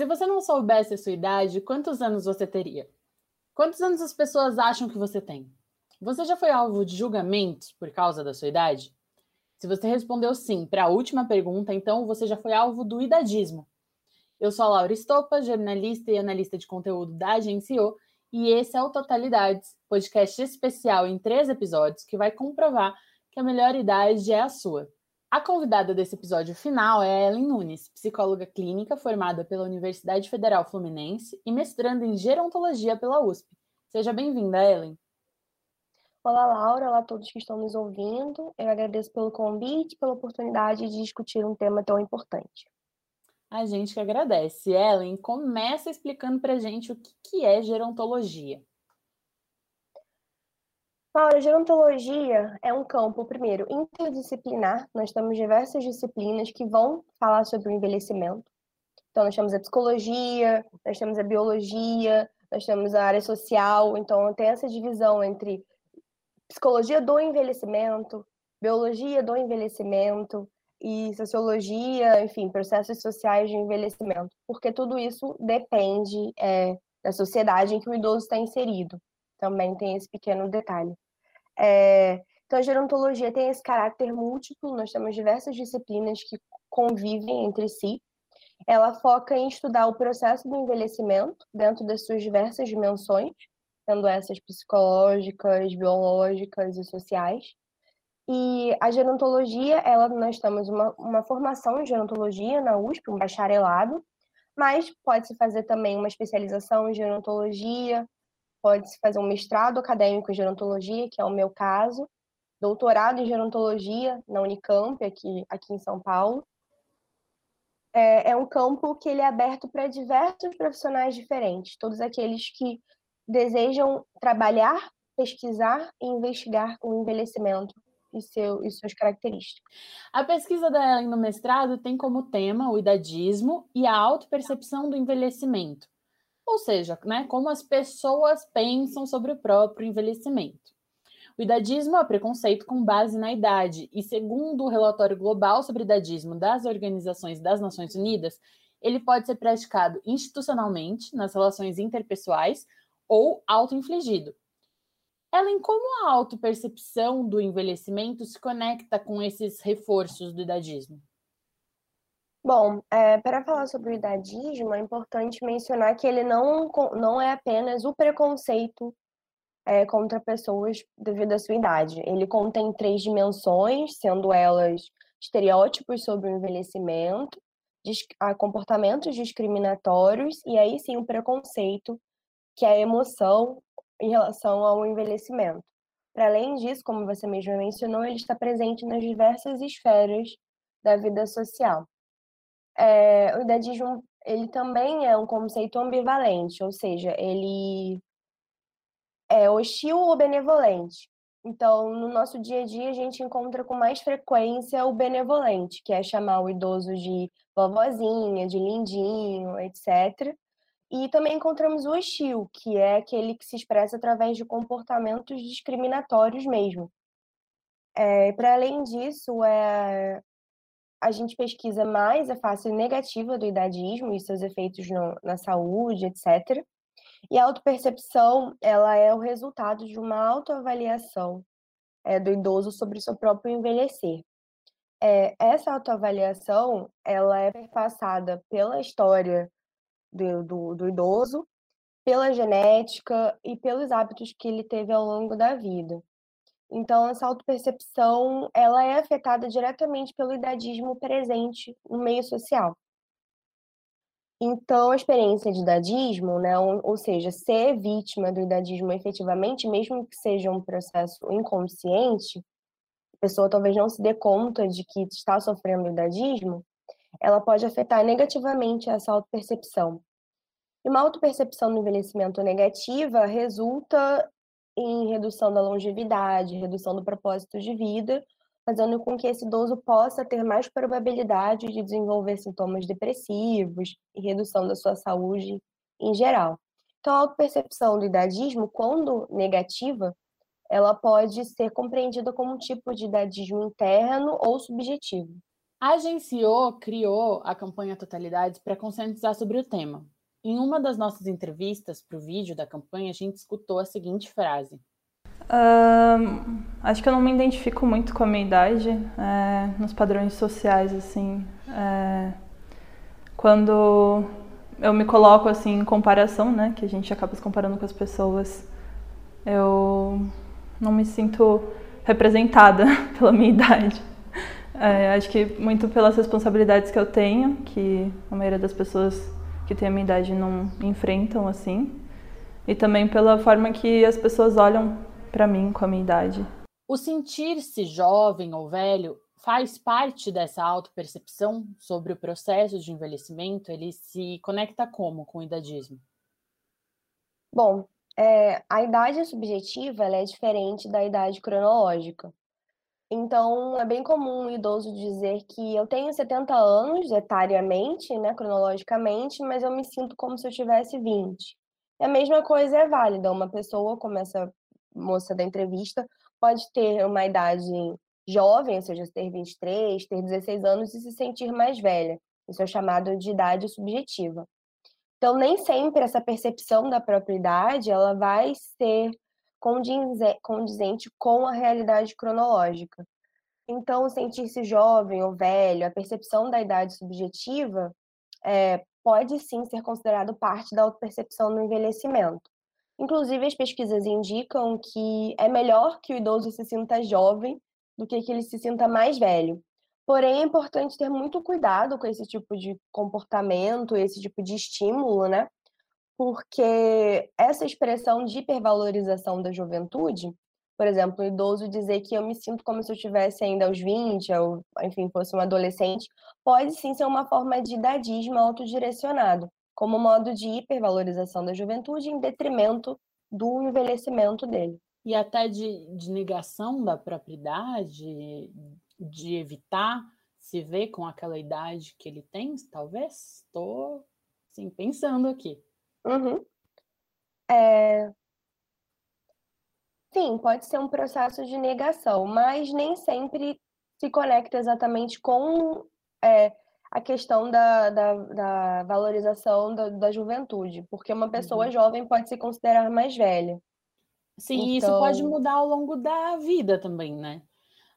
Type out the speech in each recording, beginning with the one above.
Se você não soubesse a sua idade, quantos anos você teria? Quantos anos as pessoas acham que você tem? Você já foi alvo de julgamentos por causa da sua idade? Se você respondeu sim para a última pergunta, então você já foi alvo do idadismo. Eu sou a Laura Estopa, jornalista e analista de conteúdo da Agenciou, e esse é o Totalidades, podcast especial em três episódios que vai comprovar que a melhor idade é a sua. A convidada desse episódio final é a Ellen Nunes, psicóloga clínica formada pela Universidade Federal Fluminense e mestrando em gerontologia pela USP. Seja bem-vinda, Ellen. Olá, Laura. Olá a todos que estão nos ouvindo. Eu agradeço pelo convite, pela oportunidade de discutir um tema tão importante. A gente que agradece. Ellen, começa explicando para gente o que é gerontologia. Laura, gerontologia é um campo, primeiro, interdisciplinar. Nós temos diversas disciplinas que vão falar sobre o envelhecimento. Então, nós temos a psicologia, nós temos a biologia, nós temos a área social. Então, tem essa divisão entre psicologia do envelhecimento, biologia do envelhecimento e sociologia, enfim, processos sociais de envelhecimento, porque tudo isso depende é, da sociedade em que o idoso está inserido. Também tem esse pequeno detalhe. É, então, a gerontologia tem esse caráter múltiplo, nós temos diversas disciplinas que convivem entre si. Ela foca em estudar o processo do envelhecimento dentro das suas diversas dimensões, sendo essas psicológicas, biológicas e sociais. E a gerontologia, ela, nós temos uma, uma formação em gerontologia na USP, um bacharelado, mas pode-se fazer também uma especialização em gerontologia, pode-se fazer um mestrado acadêmico em gerontologia, que é o meu caso, doutorado em gerontologia na Unicamp, aqui, aqui em São Paulo. É, é um campo que ele é aberto para diversos profissionais diferentes, todos aqueles que desejam trabalhar, pesquisar e investigar o envelhecimento e, seu, e suas características. A pesquisa da Ellen no mestrado tem como tema o idadismo e a autopercepção do envelhecimento, ou seja, né, como as pessoas pensam sobre o próprio envelhecimento. O idadismo é preconceito com base na idade, e segundo o relatório global sobre idadismo das Organizações das Nações Unidas, ele pode ser praticado institucionalmente, nas relações interpessoais, ou auto-infligido. Ellen, como a autopercepção do envelhecimento se conecta com esses reforços do idadismo? Bom, é, para falar sobre o idadismo, é importante mencionar que ele não, não é apenas o preconceito é, contra pessoas devido à sua idade. Ele contém três dimensões, sendo elas estereótipos sobre o envelhecimento, comportamentos discriminatórios e aí sim o preconceito que é a emoção em relação ao envelhecimento. Para além disso, como você mesmo mencionou, ele está presente nas diversas esferas da vida social. É, o idadismo ele também é um conceito ambivalente, ou seja, ele é hostil ou benevolente. Então, no nosso dia a dia, a gente encontra com mais frequência o benevolente, que é chamar o idoso de vovozinha, de lindinho, etc. E também encontramos o hostil, que é aquele que se expressa através de comportamentos discriminatórios mesmo. É, Para além disso, é, a gente pesquisa mais a face negativa do idadismo e seus efeitos no, na saúde, etc. E a autopercepção, ela é o resultado de uma autoavaliação é, do idoso sobre o seu próprio envelhecer. É, essa autoavaliação, ela é perpassada pela história do, do, do idoso, pela genética e pelos hábitos que ele teve ao longo da vida. Então, essa autopercepção, ela é afetada diretamente pelo idadismo presente no meio social. Então, a experiência de idadismo, né, ou, seja, ser vítima do idadismo efetivamente, mesmo que seja um processo inconsciente, a pessoa talvez não se dê conta de que está sofrendo idadismo, ela pode afetar negativamente essa autopercepção. E uma autopercepção do envelhecimento negativa resulta em redução da longevidade, redução do propósito de vida, fazendo com que esse idoso possa ter mais probabilidade de desenvolver sintomas depressivos e redução da sua saúde em geral. Então, a autopercepção do idadismo, quando negativa, ela pode ser compreendida como um tipo de idadismo interno ou subjetivo. agenciou, criou a campanha Totalidades para conscientizar sobre o tema. Em uma das nossas entrevistas para o vídeo da campanha, a gente escutou a seguinte frase: uh, Acho que eu não me identifico muito com a minha idade, é, nos padrões sociais, assim. É, quando eu me coloco assim em comparação, né, que a gente acaba se comparando com as pessoas, eu não me sinto representada pela minha idade. É, acho que muito pelas responsabilidades que eu tenho, que a maioria das pessoas que tem a minha idade não enfrentam assim, e também pela forma que as pessoas olham para mim com a minha idade. O sentir-se jovem ou velho faz parte dessa autopercepção sobre o processo de envelhecimento? Ele se conecta como com o idadismo? Bom, é, a idade subjetiva é diferente da idade cronológica. Então, é bem comum um idoso dizer que eu tenho 70 anos, etariamente, né, cronologicamente, mas eu me sinto como se eu tivesse 20. E a mesma coisa é válida. Uma pessoa, como essa moça da entrevista, pode ter uma idade jovem, ou seja, ter 23, ter 16 anos e se sentir mais velha. Isso é chamado de idade subjetiva. Então, nem sempre essa percepção da própria idade ela vai ser condizente com a realidade cronológica. Então, sentir-se jovem ou velho, a percepção da idade subjetiva, é, pode sim ser considerado parte da autopercepção no envelhecimento. Inclusive, as pesquisas indicam que é melhor que o idoso se sinta jovem do que que ele se sinta mais velho. Porém, é importante ter muito cuidado com esse tipo de comportamento, esse tipo de estímulo, né? Porque essa expressão de hipervalorização da juventude, por exemplo, o idoso dizer que eu me sinto como se eu tivesse ainda aos 20, ou, enfim, fosse um adolescente, pode sim ser uma forma de idadismo autodirecionado, como modo de hipervalorização da juventude em detrimento do envelhecimento dele. E até de, de negação da propriedade, de evitar se ver com aquela idade que ele tem, talvez? Estou, sim, pensando aqui. Uhum. É... Sim, pode ser um processo de negação, mas nem sempre se conecta exatamente com é, a questão da, da, da valorização da, da, juventude, porque uma pessoa uhum. jovem pode se considerar mais velha. Sim, então... isso pode mudar ao longo da vida também, né?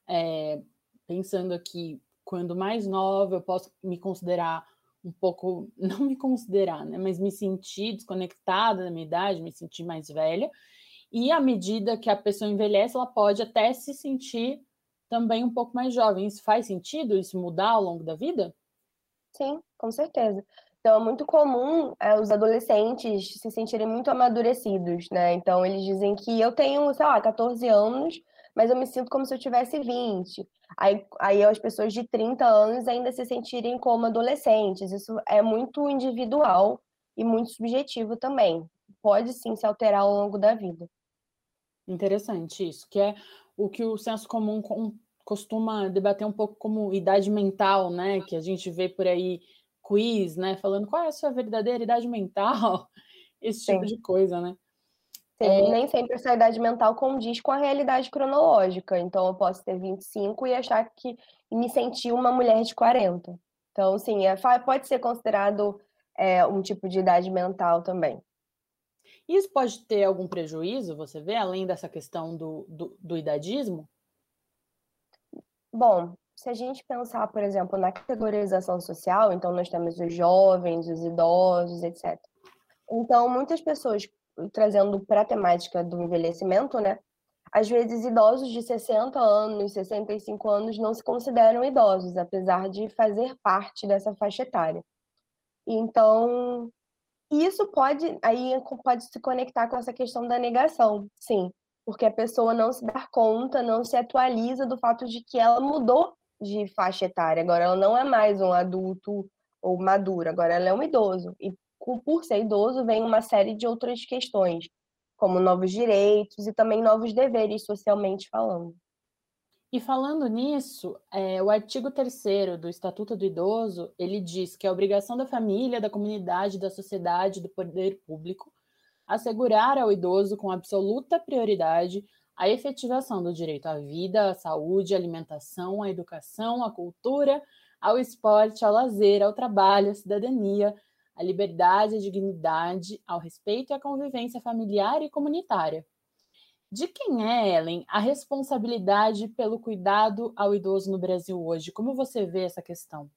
É, pensando aqui, quando mais nova, eu posso me considerar um pouco, não me considerar, né, mas me sentir desconectada da minha idade, me sentir mais velha. E à medida que a pessoa envelhece, ela pode até se sentir também um pouco mais jovem. Isso faz sentido? Isso mudar ao longo da vida? Sim, com certeza. Então, é muito comum é, os adolescentes se sentirem muito amadurecidos, né? Então, eles dizem que eu tenho, sei lá, 14 anos, mas eu me sinto como se eu tivesse 20. Aí, aí as pessoas de 30 anos ainda se sentirem como adolescentes. Isso é muito individual e muito subjetivo também. Pode sim se alterar ao longo da vida. Interessante isso, que é o que o senso comum costuma debater um pouco como idade mental, né? Que a gente vê por aí quiz, né? Falando qual é a sua verdadeira idade mental, esse tipo Sim. de coisa, né? Sim, é... nem sempre essa idade mental condiz com a realidade cronológica. Então, eu posso ter 25 e achar que me sentir uma mulher de 40. Então, sim, é, pode ser considerado é, um tipo de idade mental também. Isso pode ter algum prejuízo, você vê, além dessa questão do, do, do idadismo? Bom, se a gente pensar, por exemplo, na categorização social, então nós temos os jovens, os idosos, etc. Então, muitas pessoas trazendo para a temática do envelhecimento, né? Às vezes, idosos de 60 anos, 65 anos não se consideram idosos, apesar de fazer parte dessa faixa etária. Então, isso pode aí pode se conectar com essa questão da negação, sim, porque a pessoa não se dá conta, não se atualiza do fato de que ela mudou de faixa etária. Agora ela não é mais um adulto ou maduro, agora ela é um idoso. E por ser idoso, vem uma série de outras questões, como novos direitos e também novos deveres, socialmente falando. E falando nisso, é, o artigo 3 do Estatuto do Idoso, ele diz que é obrigação da família, da comunidade, da sociedade, do poder público assegurar ao idoso com absoluta prioridade a efetivação do direito à vida, à saúde, à alimentação, à educação, à cultura, ao esporte, ao lazer, ao trabalho, à cidadania, à liberdade, à dignidade, ao respeito e à convivência familiar e comunitária. De quem é, Ellen, a responsabilidade pelo cuidado ao idoso no Brasil hoje? Como você vê essa questão?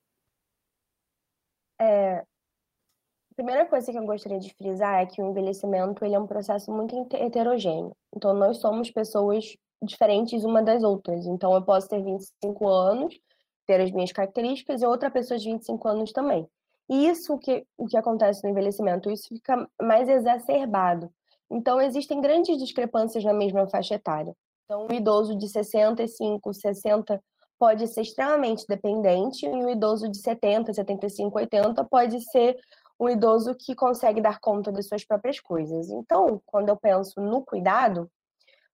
É, a primeira coisa que eu gostaria de frisar é que o envelhecimento ele é um processo muito heterogêneo. Então, nós somos pessoas diferentes uma das outras. Então, eu posso ter 25 anos, ter as minhas características, e outra pessoa de 25 anos também. Isso que, o que acontece no envelhecimento, isso fica mais exacerbado então, existem grandes discrepâncias na mesma faixa etária. Então, um idoso de 65, 60 pode ser extremamente dependente, e um idoso de 70, 75, 80 pode ser um idoso que consegue dar conta das suas próprias coisas. Então, quando eu penso no cuidado,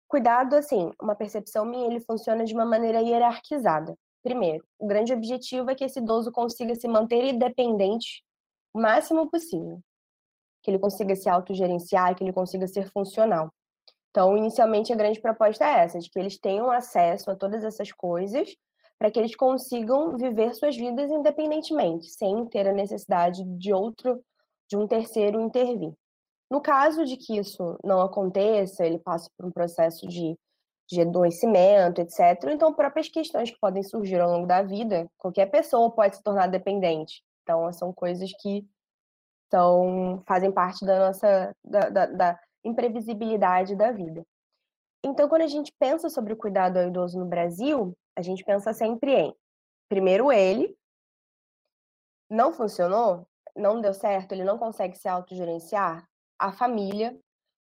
cuidado, assim, uma percepção minha, ele funciona de uma maneira hierarquizada. Primeiro, o grande objetivo é que esse idoso consiga se manter independente o máximo possível que ele consiga se autogerenciar, que ele consiga ser funcional. Então, inicialmente, a grande proposta é essa, de que eles tenham acesso a todas essas coisas para que eles consigam viver suas vidas independentemente, sem ter a necessidade de outro, de um terceiro intervir. No caso de que isso não aconteça, ele passa por um processo de, de adoecimento, etc., então próprias questões que podem surgir ao longo da vida, qualquer pessoa pode se tornar dependente. Então, são coisas que então, fazem parte da nossa da, da, da imprevisibilidade da vida. Então, quando a gente pensa sobre o cuidado ao idoso no Brasil, a gente pensa sempre em primeiro ele não funcionou, não deu certo, ele não consegue se autogerenciar, a família.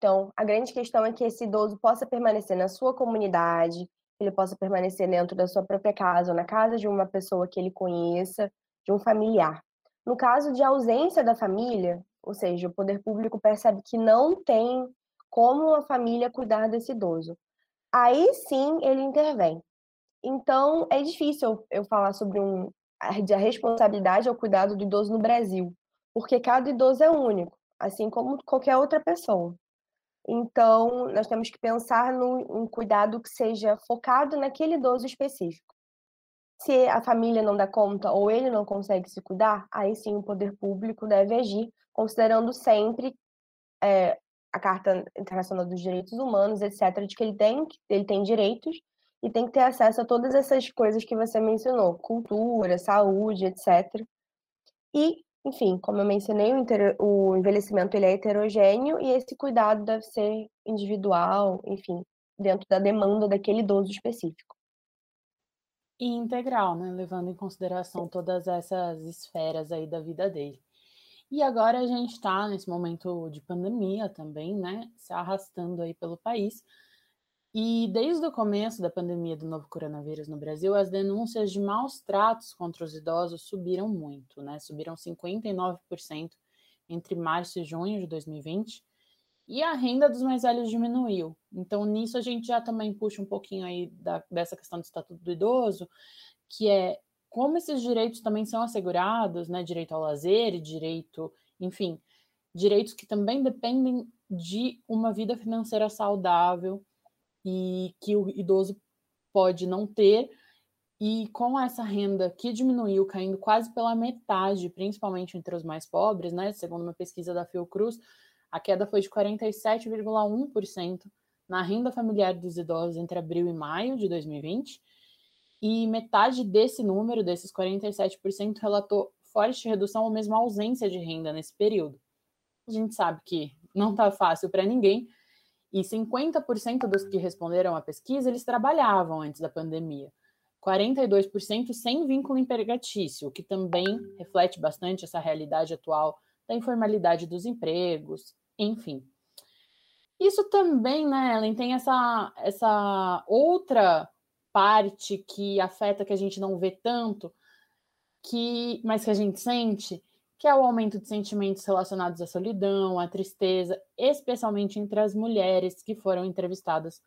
Então, a grande questão é que esse idoso possa permanecer na sua comunidade, ele possa permanecer dentro da sua própria casa ou na casa de uma pessoa que ele conheça, de um familiar. No caso de ausência da família, ou seja, o poder público percebe que não tem como a família cuidar desse idoso. Aí sim ele intervém. Então é difícil eu falar sobre um, a responsabilidade ao cuidado do idoso no Brasil, porque cada idoso é único, assim como qualquer outra pessoa. Então, nós temos que pensar num cuidado que seja focado naquele idoso específico. Se a família não dá conta ou ele não consegue se cuidar, aí sim o poder público deve agir, considerando sempre é, a Carta Internacional dos Direitos Humanos, etc., de que ele tem, ele tem direitos e tem que ter acesso a todas essas coisas que você mencionou, cultura, saúde, etc. E, enfim, como eu mencionei, o, o envelhecimento ele é heterogêneo e esse cuidado deve ser individual, enfim, dentro da demanda daquele idoso específico. E integral, né? Levando em consideração todas essas esferas aí da vida dele. E agora a gente está nesse momento de pandemia também, né? Se arrastando aí pelo país. E desde o começo da pandemia do novo coronavírus no Brasil, as denúncias de maus tratos contra os idosos subiram muito, né? Subiram 59% entre março e junho de 2020 e a renda dos mais velhos diminuiu. Então, nisso a gente já também puxa um pouquinho aí da, dessa questão do Estatuto do Idoso, que é como esses direitos também são assegurados, né? Direito ao lazer, direito, enfim, direitos que também dependem de uma vida financeira saudável e que o idoso pode não ter. E com essa renda que diminuiu, caindo quase pela metade, principalmente entre os mais pobres, né? Segundo uma pesquisa da Fiocruz, a queda foi de 47,1% na renda familiar dos idosos entre abril e maio de 2020, e metade desse número, desses 47%, relatou forte redução ou mesmo ausência de renda nesse período. A gente sabe que não está fácil para ninguém, e 50% dos que responderam à pesquisa, eles trabalhavam antes da pandemia. 42% sem vínculo empregatício, o que também reflete bastante essa realidade atual da informalidade dos empregos, enfim. Isso também, né, Ellen, tem essa, essa outra parte que afeta que a gente não vê tanto, que mas que a gente sente, que é o aumento de sentimentos relacionados à solidão, à tristeza, especialmente entre as mulheres que foram entrevistadas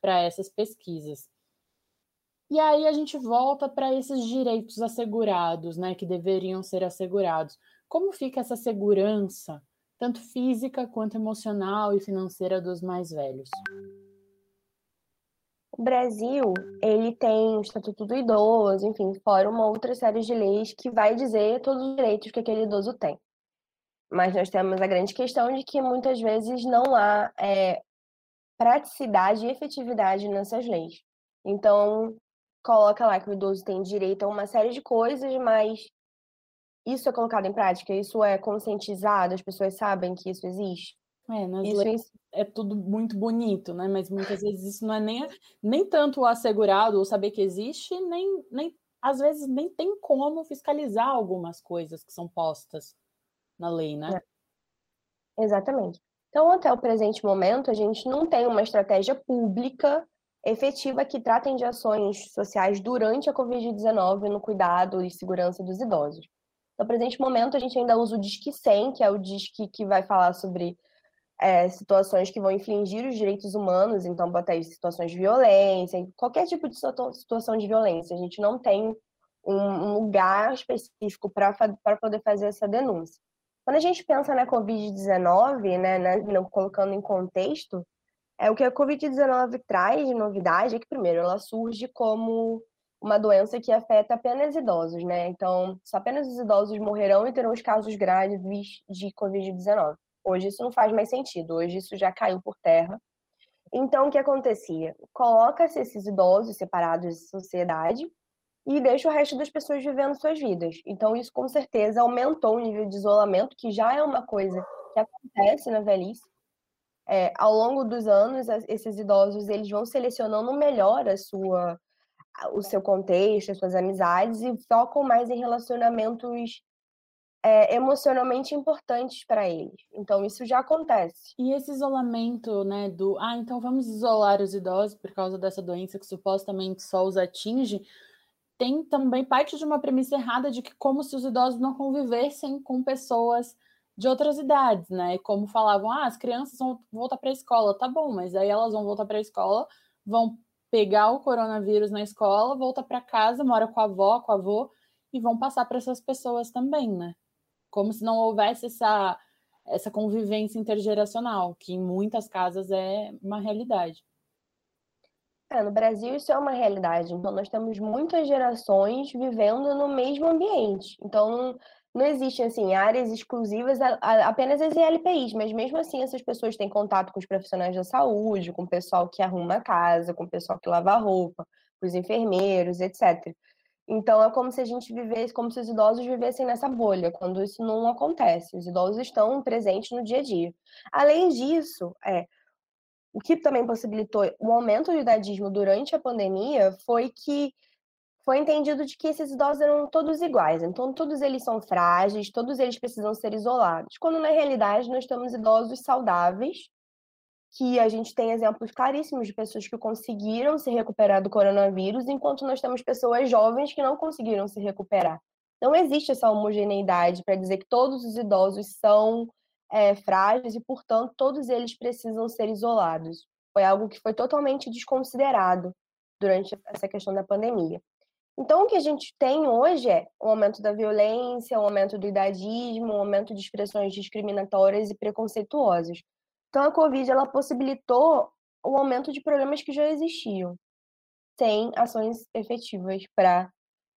para essas pesquisas. E aí a gente volta para esses direitos assegurados, né, que deveriam ser assegurados. Como fica essa segurança tanto física quanto emocional e financeira dos mais velhos? O Brasil, ele tem o Estatuto do Idoso, enfim, fora uma outra série de leis que vai dizer todos os direitos que aquele idoso tem. Mas nós temos a grande questão de que muitas vezes não há é, praticidade e efetividade nessas leis. Então, coloca lá que o idoso tem direito a uma série de coisas, mas isso é colocado em prática? Isso é conscientizado? As pessoas sabem que isso existe? É, nas isso leis é tudo muito bonito, né? Mas muitas vezes isso não é nem, nem tanto o assegurado ou saber que existe, nem, nem às vezes nem tem como fiscalizar algumas coisas que são postas na lei, né? É. Exatamente. Então, até o presente momento, a gente não tem uma estratégia pública efetiva que tratem de ações sociais durante a Covid-19 no cuidado e segurança dos idosos. No presente momento, a gente ainda usa o Disque 100, que é o Disque que vai falar sobre é, situações que vão infringir os direitos humanos, então botar aí situações de violência, qualquer tipo de situação de violência. A gente não tem um lugar específico para poder fazer essa denúncia. Quando a gente pensa na Covid-19, né, na, colocando em contexto, é o que a Covid-19 traz de novidade é que, primeiro, ela surge como uma doença que afeta apenas idosos, né? Então, só apenas os idosos morrerão e terão os casos graves de Covid-19. Hoje isso não faz mais sentido, hoje isso já caiu por terra. Então, o que acontecia? Coloca-se esses idosos separados da sociedade e deixa o resto das pessoas vivendo suas vidas. Então, isso com certeza aumentou o nível de isolamento, que já é uma coisa que acontece na velhice. É, ao longo dos anos, esses idosos eles vão selecionando melhor a sua, o seu contexto, as suas amizades e focam mais em relacionamentos é, emocionalmente importantes para eles. Então, isso já acontece. E esse isolamento, né, do ah, então vamos isolar os idosos por causa dessa doença que supostamente só os atinge, tem também parte de uma premissa errada de que como se os idosos não convivessem com pessoas de outras idades, né? E como falavam, ah, as crianças vão voltar para a escola, tá bom, mas aí elas vão voltar para a escola, vão pegar o coronavírus na escola, volta para casa, mora com a avó, com o avô e vão passar para essas pessoas também, né? Como se não houvesse essa essa convivência intergeracional, que em muitas casas é uma realidade. É, no Brasil isso é uma realidade. Então, nós temos muitas gerações vivendo no mesmo ambiente. Então, não existem, assim, áreas exclusivas apenas as ILPIs, mas mesmo assim essas pessoas têm contato com os profissionais da saúde, com o pessoal que arruma a casa, com o pessoal que lava a roupa, com os enfermeiros, etc. Então, é como se a gente vivesse, como se os idosos vivessem nessa bolha, quando isso não acontece. Os idosos estão presentes no dia a dia. Além disso, é, o que também possibilitou o aumento do idadismo durante a pandemia foi que foi entendido de que esses idosos eram todos iguais, então todos eles são frágeis, todos eles precisam ser isolados, quando na realidade nós temos idosos saudáveis, que a gente tem exemplos claríssimos de pessoas que conseguiram se recuperar do coronavírus, enquanto nós temos pessoas jovens que não conseguiram se recuperar. Não existe essa homogeneidade para dizer que todos os idosos são é, frágeis e, portanto, todos eles precisam ser isolados. Foi algo que foi totalmente desconsiderado durante essa questão da pandemia. Então, o que a gente tem hoje é o aumento da violência, o aumento do idadismo, o aumento de expressões discriminatórias e preconceituosas. Então, a Covid ela possibilitou o aumento de problemas que já existiam, sem ações efetivas para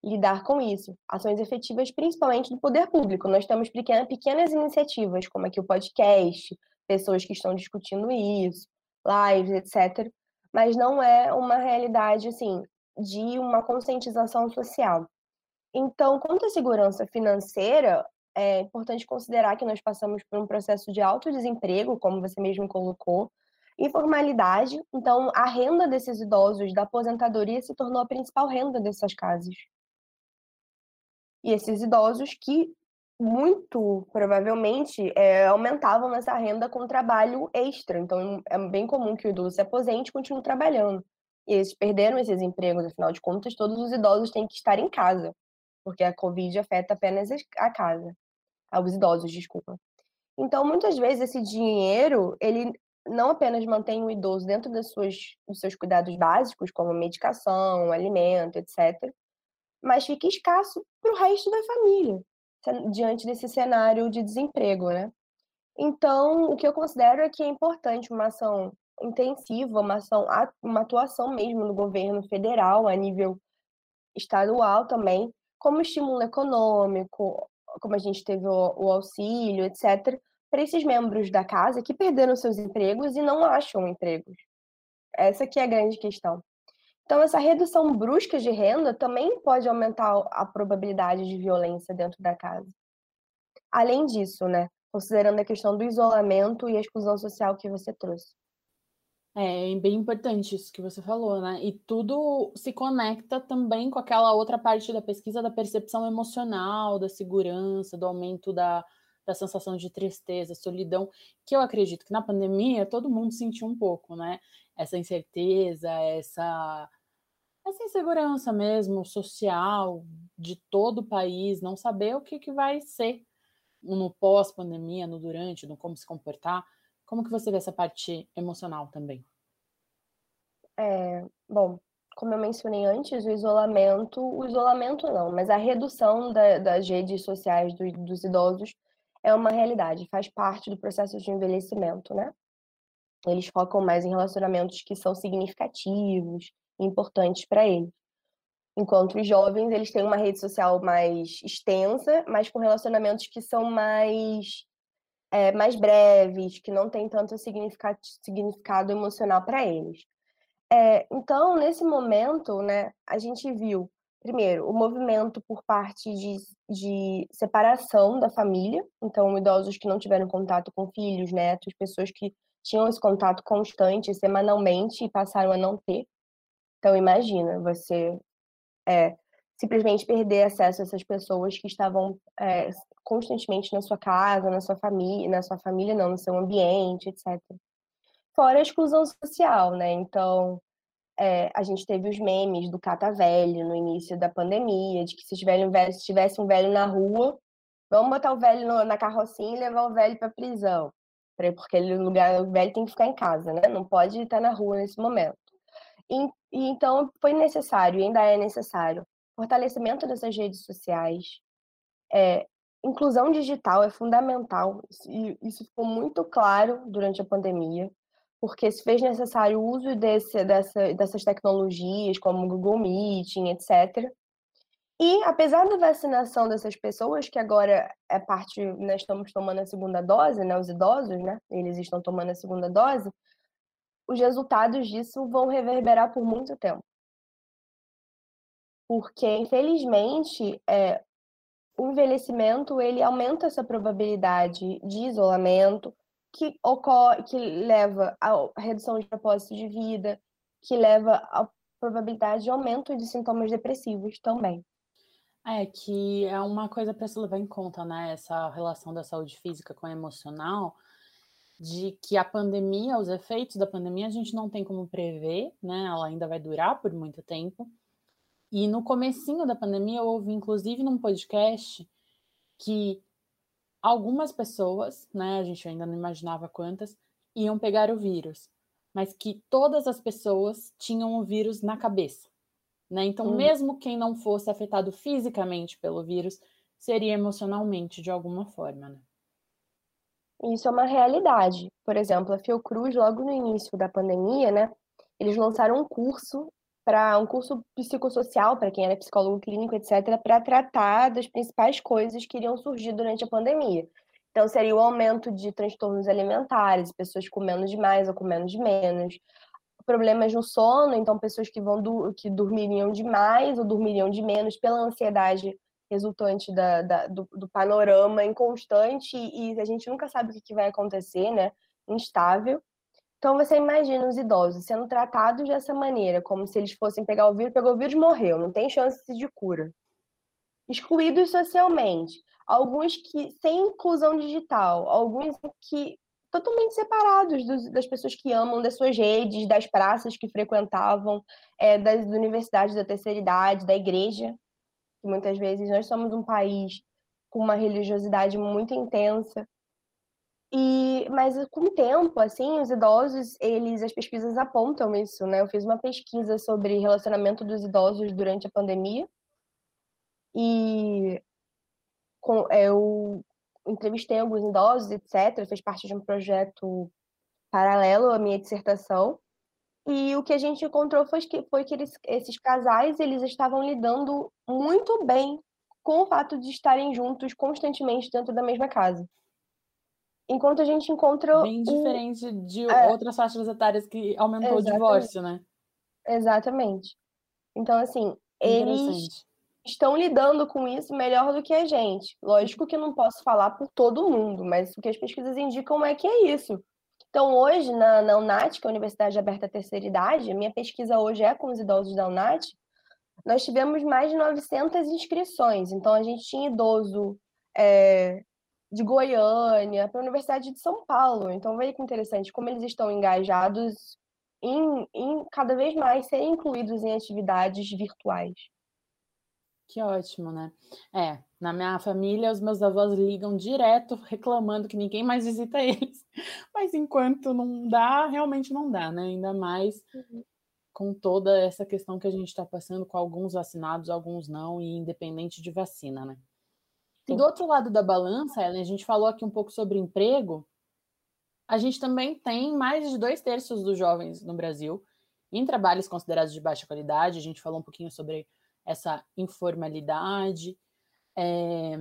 lidar com isso. Ações efetivas, principalmente do poder público. Nós temos pequenas, pequenas iniciativas, como aqui o podcast, pessoas que estão discutindo isso, lives, etc. Mas não é uma realidade, assim, de uma conscientização social. Então, quanto à segurança financeira, é importante considerar que nós passamos por um processo de alto desemprego, como você mesmo colocou, informalidade. Então, a renda desses idosos da aposentadoria se tornou a principal renda dessas casas. E esses idosos que muito provavelmente é, aumentavam essa renda com trabalho extra. Então é bem comum que o idoso se aposente e continue trabalhando. E eles perderam esses empregos, afinal de contas, todos os idosos têm que estar em casa, porque a Covid afeta apenas a casa, os idosos, desculpa. Então, muitas vezes esse dinheiro, ele não apenas mantém o idoso dentro das suas, dos seus cuidados básicos, como medicação, alimento, etc., mas fica escasso para o resto da família, diante desse cenário de desemprego, né? Então, o que eu considero é que é importante uma ação intensiva, uma ação, uma atuação mesmo no governo federal, a nível estadual também, como estímulo econômico, como a gente teve o, o auxílio, etc., para esses membros da casa que perderam seus empregos e não acham empregos. Essa que é a grande questão. Então, essa redução brusca de renda também pode aumentar a probabilidade de violência dentro da casa. Além disso, né, considerando a questão do isolamento e a exclusão social que você trouxe. É bem importante isso que você falou, né? E tudo se conecta também com aquela outra parte da pesquisa da percepção emocional, da segurança, do aumento da, da sensação de tristeza, solidão, que eu acredito que na pandemia todo mundo sentiu um pouco, né? Essa incerteza, essa, essa insegurança mesmo social de todo o país, não saber o que, que vai ser no pós-pandemia, no durante, no como se comportar. Como que você vê essa parte emocional também? É, bom, como eu mencionei antes, o isolamento, o isolamento não, mas a redução da, das redes sociais do, dos idosos é uma realidade, faz parte do processo de envelhecimento, né? Eles focam mais em relacionamentos que são significativos, importantes para eles. Enquanto os jovens, eles têm uma rede social mais extensa, mas com relacionamentos que são mais, é, mais breves, que não tem tanto significado, emocional para eles. É, então, nesse momento, né, a gente viu, primeiro, o movimento por parte de, de separação da família, então, idosos que não tiveram contato com filhos, netos, pessoas que tinham esse contato constante, semanalmente, e passaram a não ter. Então, imagina, você é, simplesmente perder acesso a essas pessoas que estavam é, constantemente na sua casa, na sua família, na sua família não, no seu ambiente, etc. Fora a exclusão social, né? Então, é, a gente teve os memes do cata velho no início da pandemia, de que se tiver um velho, se tivesse um velho na rua, vamos botar o velho no, na carrocinha e levar o velho para prisão, porque ele, lugar o velho tem que ficar em casa, né? Não pode estar na rua nesse momento. E, e então foi necessário, ainda é necessário, fortalecimento dessas redes sociais, é, inclusão digital é fundamental. E isso ficou muito claro durante a pandemia, porque se fez necessário o uso desse, dessa, dessas tecnologias, como Google Meeting, etc. E apesar da vacinação dessas pessoas, que agora é parte, nós estamos tomando a segunda dose, né, os idosos, né, eles estão tomando a segunda dose, os resultados disso vão reverberar por muito tempo. Porque, infelizmente, é, o envelhecimento ele aumenta essa probabilidade de isolamento, que ocorre, que leva à redução de propósito de vida, que leva à probabilidade de aumento de sintomas depressivos também. É que é uma coisa para se levar em conta, né? Essa relação da saúde física com a emocional, de que a pandemia, os efeitos da pandemia, a gente não tem como prever, né? Ela ainda vai durar por muito tempo. E no comecinho da pandemia, eu ouvi, inclusive, num podcast, que algumas pessoas, né? A gente ainda não imaginava quantas, iam pegar o vírus, mas que todas as pessoas tinham o vírus na cabeça, né? Então, hum. mesmo quem não fosse afetado fisicamente pelo vírus, seria emocionalmente de alguma forma, né? Isso é uma realidade. Por exemplo, a Fiocruz, logo no início da pandemia, né, eles lançaram um curso para um curso psicossocial para quem era psicólogo clínico, etc, para tratar das principais coisas que iriam surgir durante a pandemia. Então, seria o aumento de transtornos alimentares, pessoas comendo demais ou comendo de menos, problemas no sono, então pessoas que vão que dormiriam demais ou dormiriam de menos pela ansiedade resultante da, da, do, do, panorama inconstante e a gente nunca sabe o que, vai acontecer, né? Instável. Então você imagina os idosos sendo tratados dessa maneira, como se eles fossem pegar o vírus, pegou o vírus, morreu, não tem chance de cura. Excluídos socialmente, alguns que sem inclusão digital, alguns que totalmente separados dos, das pessoas que amam, das suas redes, das praças que frequentavam, é, das universidades da terceira idade, da igreja, que muitas vezes nós somos um país com uma religiosidade muito intensa. E, mas com o tempo, assim, os idosos, eles, as pesquisas apontam isso, né? Eu fiz uma pesquisa sobre relacionamento dos idosos durante a pandemia e com, eu entrevistei alguns idosos, etc. Fez parte de um projeto paralelo à minha dissertação. E o que a gente encontrou foi que, foi que eles, esses casais eles estavam lidando muito bem com o fato de estarem juntos constantemente dentro da mesma casa. Enquanto a gente encontra. Bem diferente de é, outras faixas etárias que aumentou exatamente. o divórcio, né? Exatamente. Então, assim, eles estão lidando com isso melhor do que a gente. Lógico que eu não posso falar por todo mundo, mas o que as pesquisas indicam é que é isso. Então, hoje, na, na UNAT, que é a Universidade Aberta à Terceira Idade, a minha pesquisa hoje é com os idosos da UNAT, nós tivemos mais de 900 inscrições. Então, a gente tinha idoso é, de Goiânia para a Universidade de São Paulo. Então, veja que interessante como eles estão engajados em, em cada vez mais serem incluídos em atividades virtuais. Que ótimo, né? É, na minha família, os meus avós ligam direto reclamando que ninguém mais visita eles. Mas enquanto não dá, realmente não dá, né? Ainda mais uhum. com toda essa questão que a gente está passando com alguns vacinados, alguns não, e independente de vacina, né? E do outro lado da balança, Ellen, a gente falou aqui um pouco sobre emprego. A gente também tem mais de dois terços dos jovens no Brasil em trabalhos considerados de baixa qualidade. A gente falou um pouquinho sobre essa informalidade. É,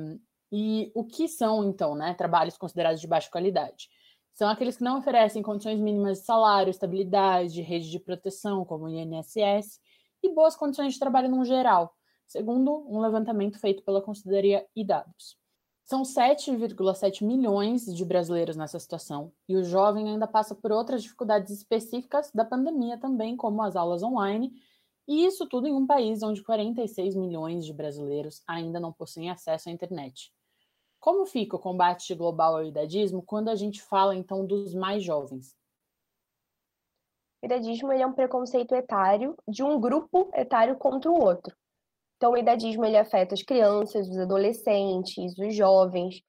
e o que são, então, né, trabalhos considerados de baixa qualidade? São aqueles que não oferecem condições mínimas de salário, estabilidade, rede de proteção, como o INSS, e boas condições de trabalho no geral, segundo um levantamento feito pela Consultoria e Dados. São 7,7 milhões de brasileiros nessa situação, e o jovem ainda passa por outras dificuldades específicas da pandemia também, como as aulas online e isso tudo em um país onde 46 milhões de brasileiros ainda não possuem acesso à internet. Como fica o combate global ao idadismo quando a gente fala então dos mais jovens? O idadismo é um preconceito etário de um grupo etário contra o outro. Então, o idadismo ele afeta as crianças, os adolescentes, os jovens.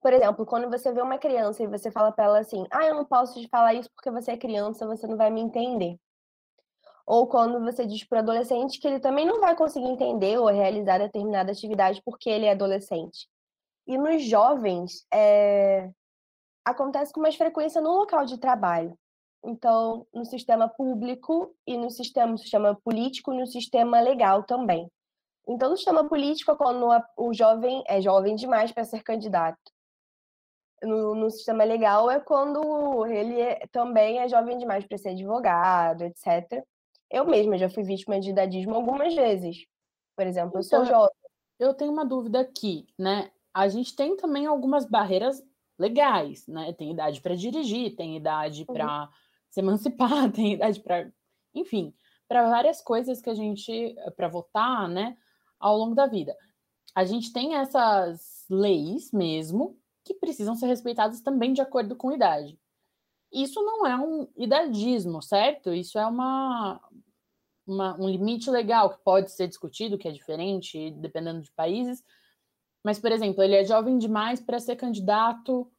Por exemplo, quando você vê uma criança e você fala para ela assim: "Ah, eu não posso te falar isso porque você é criança, você não vai me entender" ou quando você diz para o adolescente que ele também não vai conseguir entender ou realizar determinada atividade porque ele é adolescente. E nos jovens, é... acontece com mais frequência no local de trabalho. Então, no sistema público e no sistema, sistema político e no sistema legal também. Então, no sistema político é quando o jovem é jovem demais para ser candidato. No, no, sistema legal é quando ele é, também é jovem demais para ser advogado, etc. Eu mesma já fui vítima de idadismo algumas vezes. Por exemplo, eu sou então, jovem. Eu tenho uma dúvida aqui, né? A gente tem também algumas barreiras legais, né? Tem idade para dirigir, tem idade uhum. para se emancipar, tem idade para, enfim, para várias coisas que a gente para votar, né, ao longo da vida. A gente tem essas leis mesmo que precisam ser respeitadas também de acordo com idade. Isso não é um idadismo, certo? Isso é uma, uma, um limite legal que pode ser discutido, que é diferente, dependendo de países. Mas, por exemplo, ele é jovem demais para ser candidato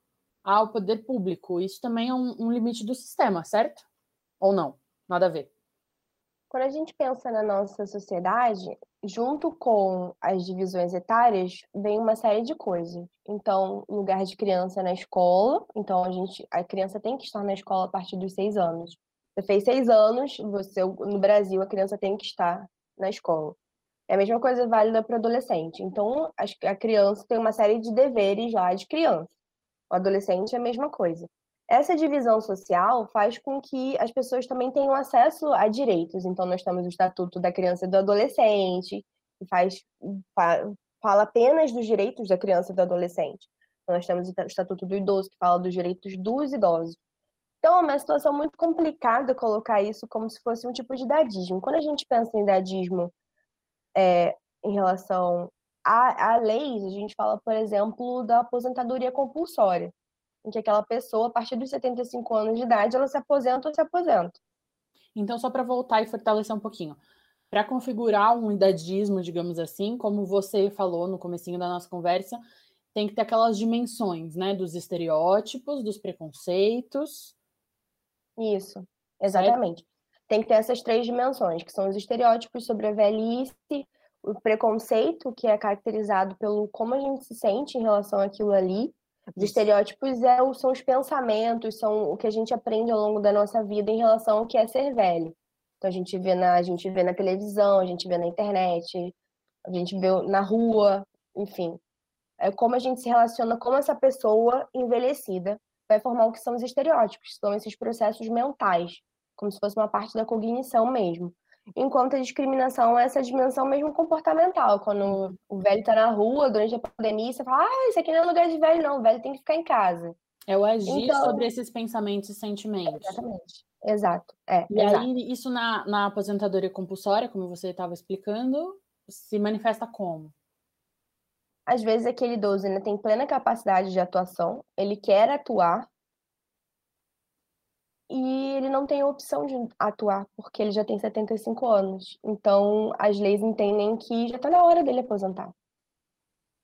ao poder público. Isso também é um, um limite do sistema, certo? Ou não? Nada a ver. Quando a gente pensa na nossa sociedade, junto com as divisões etárias, vem uma série de coisas. Então, lugar de criança na escola, então a gente, a criança tem que estar na escola a partir dos seis anos. Você fez seis anos, você no Brasil a criança tem que estar na escola. É a mesma coisa válida para adolescente. Então, a criança tem uma série de deveres lá de criança. O adolescente é a mesma coisa. Essa divisão social faz com que as pessoas também tenham acesso a direitos. Então, nós temos o Estatuto da Criança e do Adolescente, que faz, fala apenas dos direitos da criança e do adolescente. Então, nós temos o Estatuto do Idoso, que fala dos direitos dos idosos. Então, é uma situação muito complicada colocar isso como se fosse um tipo de idadismo. Quando a gente pensa em idadismo é, em relação a, a leis, a gente fala, por exemplo, da aposentadoria compulsória em que aquela pessoa, a partir dos 75 anos de idade, ela se aposenta ou se aposenta. Então, só para voltar e fortalecer um pouquinho, para configurar um idadismo, digamos assim, como você falou no comecinho da nossa conversa, tem que ter aquelas dimensões, né, dos estereótipos, dos preconceitos. Isso, exatamente. Certo? Tem que ter essas três dimensões, que são os estereótipos sobre a velhice, o preconceito, que é caracterizado pelo como a gente se sente em relação àquilo ali, Os estereótipos é, são os pensamentos, são o que a gente aprende ao longo da nossa vida em relação ao que é ser velho. Então a gente vê na, a gente vê na televisão, a gente vê na internet, a gente vê na rua, enfim. É como a gente se relaciona com essa pessoa envelhecida vai formar o que são os estereótipos, são esses processos mentais, como se fosse uma parte da cognição mesmo. Enquanto a discriminação é essa dimensão mesmo comportamental, quando o velho está na rua durante a pandemia, você fala, ah, isso aqui não é lugar de velho, não, o velho tem que ficar em casa. É o agir então, sobre esses pensamentos e sentimentos. Exatamente. Exato. É, e exato. aí, isso na, na aposentadoria compulsória, como você estava explicando, se manifesta como? Às vezes aquele idoso ainda tem plena capacidade de atuação, ele quer atuar, e ele não tem opção de atuar, porque ele já tem 75 anos. Então, as leis entendem que já está na hora dele aposentar.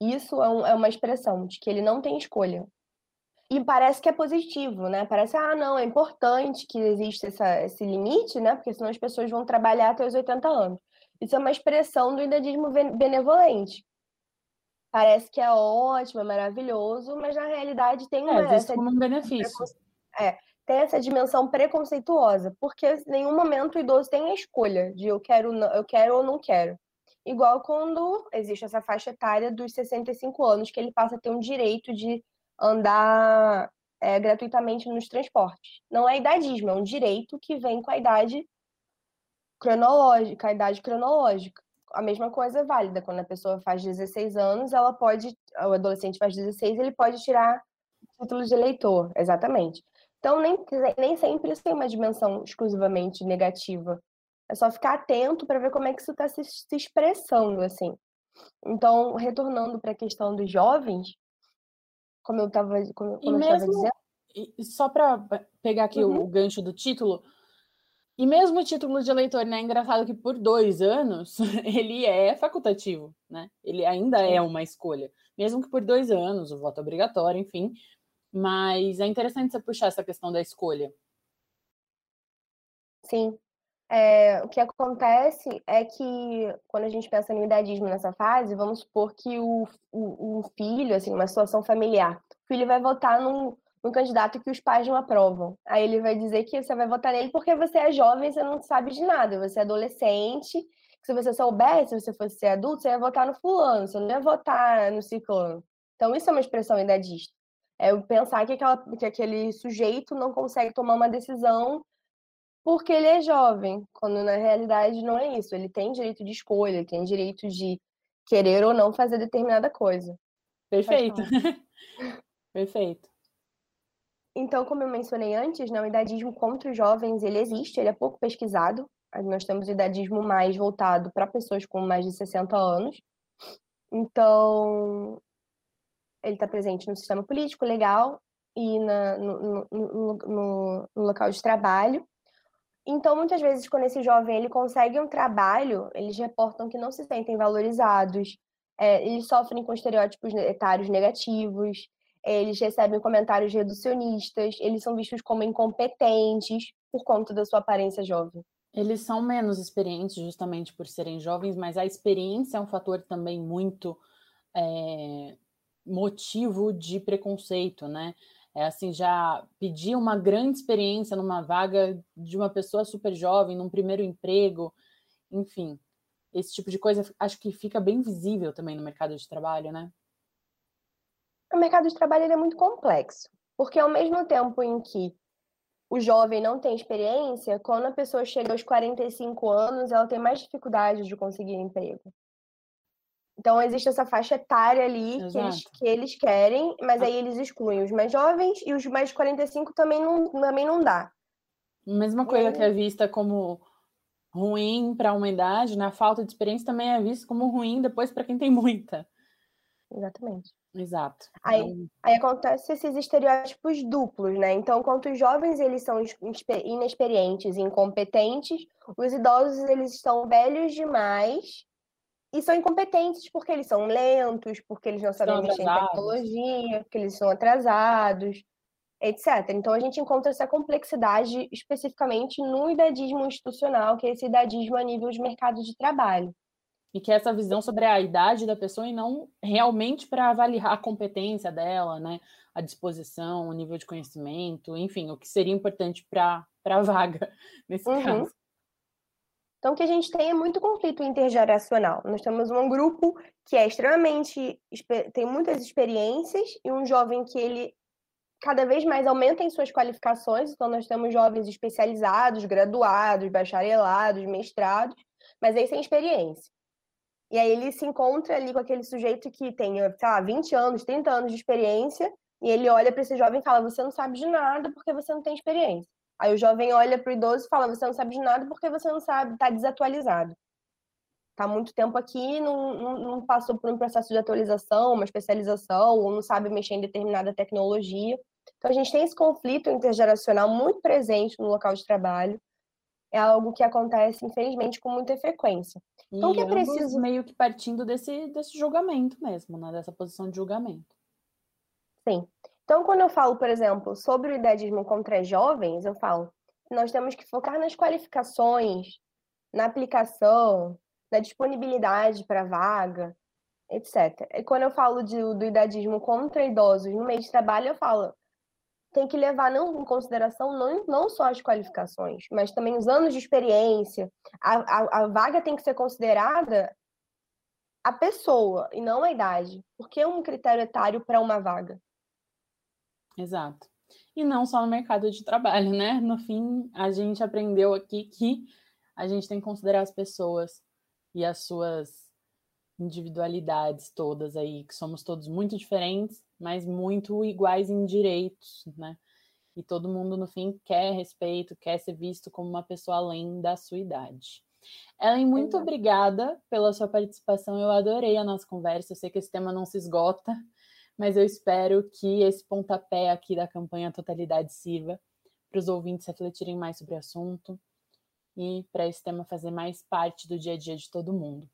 Isso é, um, é, uma expressão de que ele não tem escolha. E parece que é positivo, né? Parece, ah, não, é importante que exista essa, esse limite, né? Porque senão as pessoas vão trabalhar até os 80 anos. Isso é uma expressão do idadismo benevolente. Parece que é ótimo, é maravilhoso, mas na realidade tem uma. É, visto como um benefício. É, tem essa dimensão preconceituosa, porque em nenhum momento o idoso tem a escolha de eu quero, eu quero ou não quero. Igual quando existe essa faixa etária dos 65 anos, que ele passa a ter um direito de andar é, gratuitamente nos transportes. Não é idadismo, é um direito que vem com a idade cronológica, a idade cronológica. A mesma coisa é válida. Quando a pessoa faz 16 anos, ela pode, o adolescente faz 16, ele pode tirar título de eleitor, exatamente. Então, nem, nem sempre isso tem uma dimensão exclusivamente negativa. É só ficar atento para ver como é que isso está se, se, expressando, assim. Então, retornando para a questão dos jovens, como eu estava como, como dizendo... Só para pegar aqui uhum. o gancho do título, e mesmo o título de eleitor, né? É engraçado que por dois anos ele é facultativo, né? Ele ainda é uma escolha. Mesmo que por dois anos, o voto obrigatório, enfim, mas é interessante você puxar essa questão da escolha. Sim. É, o que acontece é que quando a gente pensa no idadismo nessa fase, vamos supor que o, o, o filho, assim, uma situação familiar, o filho vai votar num, num candidato que os pais não aprovam. Aí ele vai dizer que você vai votar nele porque você é jovem, você não sabe de nada, você é adolescente. Se você soubesse, se você fosse adulto, você ia votar no fulano, você não ia votar no ciclano. Então, isso é uma expressão idadista é pensar que, aquela, que aquele sujeito não consegue tomar uma decisão porque ele é jovem, quando na realidade não é isso. Ele tem direito de escolha, ele tem direito de querer ou não fazer determinada coisa. Perfeito. Perfeito. Então, como eu mencionei antes, né, o idadismo contra os jovens, ele existe, ele é pouco pesquisado. Nós temos o idadismo mais voltado para pessoas com mais de 60 anos. Então, ele está presente no sistema político, legal e na, no, no, no, no, local de trabalho. Então, muitas vezes, quando esse jovem ele consegue um trabalho, eles reportam que não se sentem valorizados, é, eles sofrem com estereótipos etários negativos, eles recebem comentários reducionistas, eles são vistos como incompetentes por conta da sua aparência jovem. Eles são menos experientes justamente por serem jovens, mas a experiência é um fator também muito é, motivo de preconceito, né? É assim, já pedir uma grande experiência numa vaga de uma pessoa super jovem, num primeiro emprego, enfim, esse tipo de coisa acho que fica bem visível também no mercado de trabalho, né? O mercado de trabalho é muito complexo, porque ao mesmo tempo em que o jovem não tem experiência, quando a pessoa chega aos 45 anos, ela tem mais dificuldade de conseguir emprego. Então, existe essa faixa etária ali que eles, que eles, querem, mas aí eles excluem os mais jovens e os mais 45 também não, também não dá. Mesma coisa que é vista como ruim para a humanidade, na né? falta de experiência também é vista como ruim depois para quem tem muita. Exatamente. Exato. Aí, então... aí acontece esses estereótipos duplos, né? Então, enquanto os jovens eles são inexperientes e incompetentes, os idosos eles estão velhos demais e são incompetentes porque eles são lentos, porque eles não sabem mexer em tecnologia, porque eles são atrasados, etc. Então a gente encontra essa complexidade especificamente no idadismo institucional, que é esse idadismo a nível de mercado de trabalho. E que é essa visão sobre a idade da pessoa e não realmente para avaliar a competência dela, né? a disposição, o nível de conhecimento, enfim, o que seria importante para a vaga nesse uhum. caso. Então, o que a gente tem é muito conflito intergeracional. Nós temos um grupo que é extremamente. tem muitas experiências, e um jovem que ele cada vez mais aumenta em suas qualificações. Então, nós temos jovens especializados, graduados, bacharelados, mestrados, mas aí sem experiência. E aí ele se encontra ali com aquele sujeito que tem, sei lá, 20 anos, 30 anos de experiência, e ele olha para esse jovem e fala: Você não sabe de nada porque você não tem experiência. Aí o jovem olha para o idoso e fala: Você não sabe de nada porque você não sabe, está desatualizado. Está muito tempo aqui, não, não, não, passou por um processo de atualização, uma especialização, ou não sabe mexer em determinada tecnologia. Então a gente tem esse conflito intergeracional muito presente no local de trabalho. É algo que acontece, infelizmente, com muita frequência. Então, o que é preciso. meio que partindo desse, desse julgamento mesmo, né? Dessa posição de julgamento. Sim. Então, quando eu falo, por exemplo, sobre o idadismo contra jovens, eu falo que nós temos que focar nas qualificações, na aplicação, na disponibilidade para vaga, etc. E quando eu falo de, do idadismo contra idosos no meio de trabalho, eu falo tem que levar não, em consideração não, não só as qualificações, mas também os anos de experiência. A, a, a vaga tem que ser considerada a pessoa e não a idade. Porque é um critério etário para uma vaga. Exato. E não só no mercado de trabalho, né? No fim, a gente aprendeu aqui que a gente tem que considerar as pessoas e as suas individualidades todas aí, que somos todos muito diferentes, mas muito iguais em direitos, né? E todo mundo, no fim, quer respeito, quer ser visto como uma pessoa além da sua idade. Ellen, muito Exato. obrigada pela sua participação. Eu adorei a nossa conversa. Eu sei que esse tema não se esgota, mas eu espero que esse pontapé aqui da campanha Totalidade sirva para os ouvintes refletirem mais sobre o assunto e para esse tema fazer mais parte do dia a dia de todo mundo.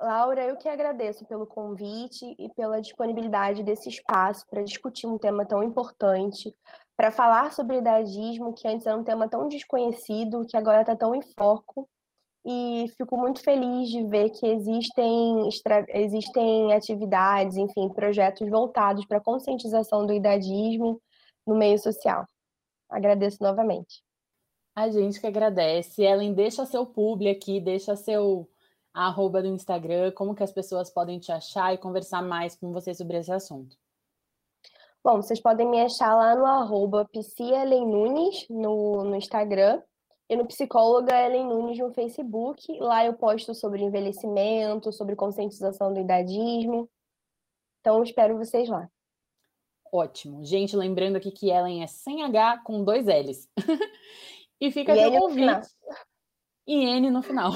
Laura, eu que agradeço pelo convite e pela disponibilidade desse espaço para discutir um tema tão importante, para falar sobre idadismo, que antes era um tema tão desconhecido, que agora está tão em foco e fico muito feliz de ver que existem, existem atividades, enfim, projetos voltados para a conscientização do idadismo no meio social. Agradeço novamente. A gente que agradece. Ellen, deixa seu publi aqui, deixa seu arroba do Instagram, como que as pessoas podem te achar e conversar mais com você sobre esse assunto. Bom, vocês podem me achar lá no arroba Nunes no, no Instagram e no Psicóloga Ellen Nunes no Facebook. Lá eu posto sobre envelhecimento, sobre conscientização do idadismo. Então, espero vocês lá. Ótimo. Gente, lembrando aqui que Ellen é sem H com dois L's. e fica aqui o convite. E N no final.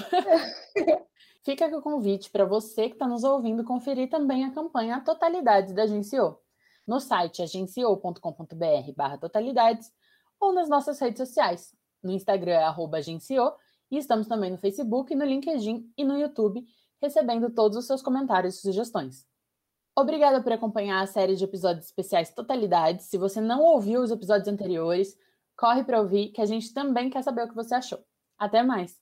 fica aqui o convite para você que está nos ouvindo conferir também a campanha Totalidades da Agenciou. No site agenciou.com.br barra totalidades ou nas nossas redes sociais, no Instagram é arroba agenciou e estamos também no Facebook, no LinkedIn e no YouTube, recebendo todos os seus comentários e sugestões. Obrigada por acompanhar a série de episódios especiais Totalidades. Se você não ouviu os episódios anteriores, corre para ouvir, que a gente também quer saber o que você achou. Até mais!